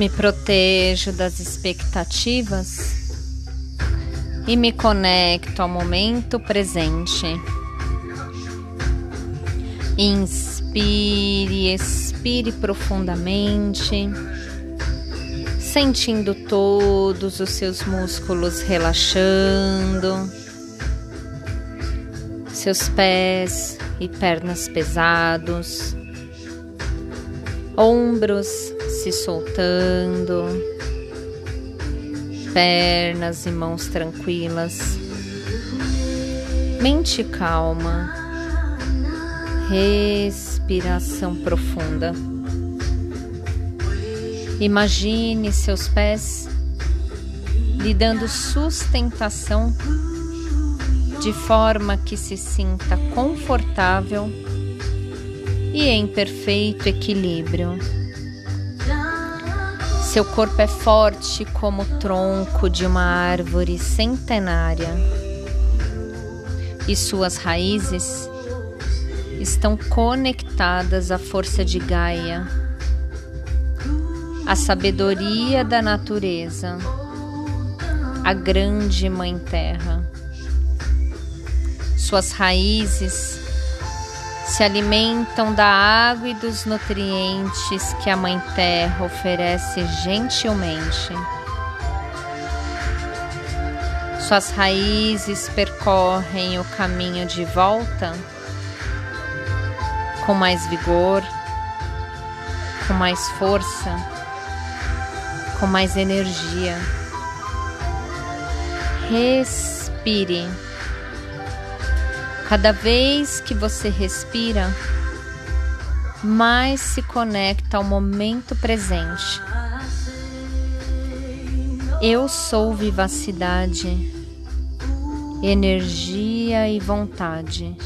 Me protejo das expectativas e me conecto ao momento presente. Inspire, expire profundamente, sentindo todos os seus músculos relaxando, seus pés e pernas pesados, ombros se soltando pernas e mãos tranquilas, mente calma, respiração profunda. Imagine seus pés lhe dando sustentação de forma que se sinta confortável e em perfeito equilíbrio. Seu corpo é forte como o tronco de uma árvore centenária e suas raízes estão conectadas à força de Gaia, à sabedoria da natureza, à grande Mãe Terra. Suas raízes se alimentam da água e dos nutrientes que a Mãe Terra oferece gentilmente. Suas raízes percorrem o caminho de volta com mais vigor, com mais força, com mais energia. Respire. Cada vez que você respira, mais se conecta ao momento presente. Eu sou vivacidade, energia e vontade.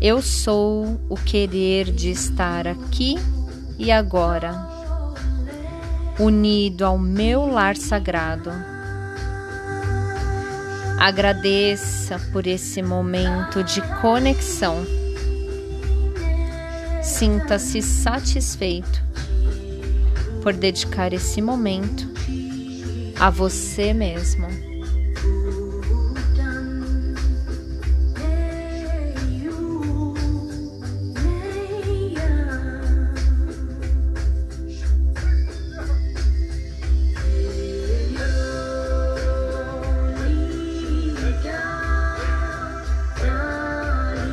Eu sou o querer de estar aqui e agora, unido ao meu lar sagrado Agradeça por esse momento de conexão. Sinta-se satisfeito por dedicar esse momento a você mesmo.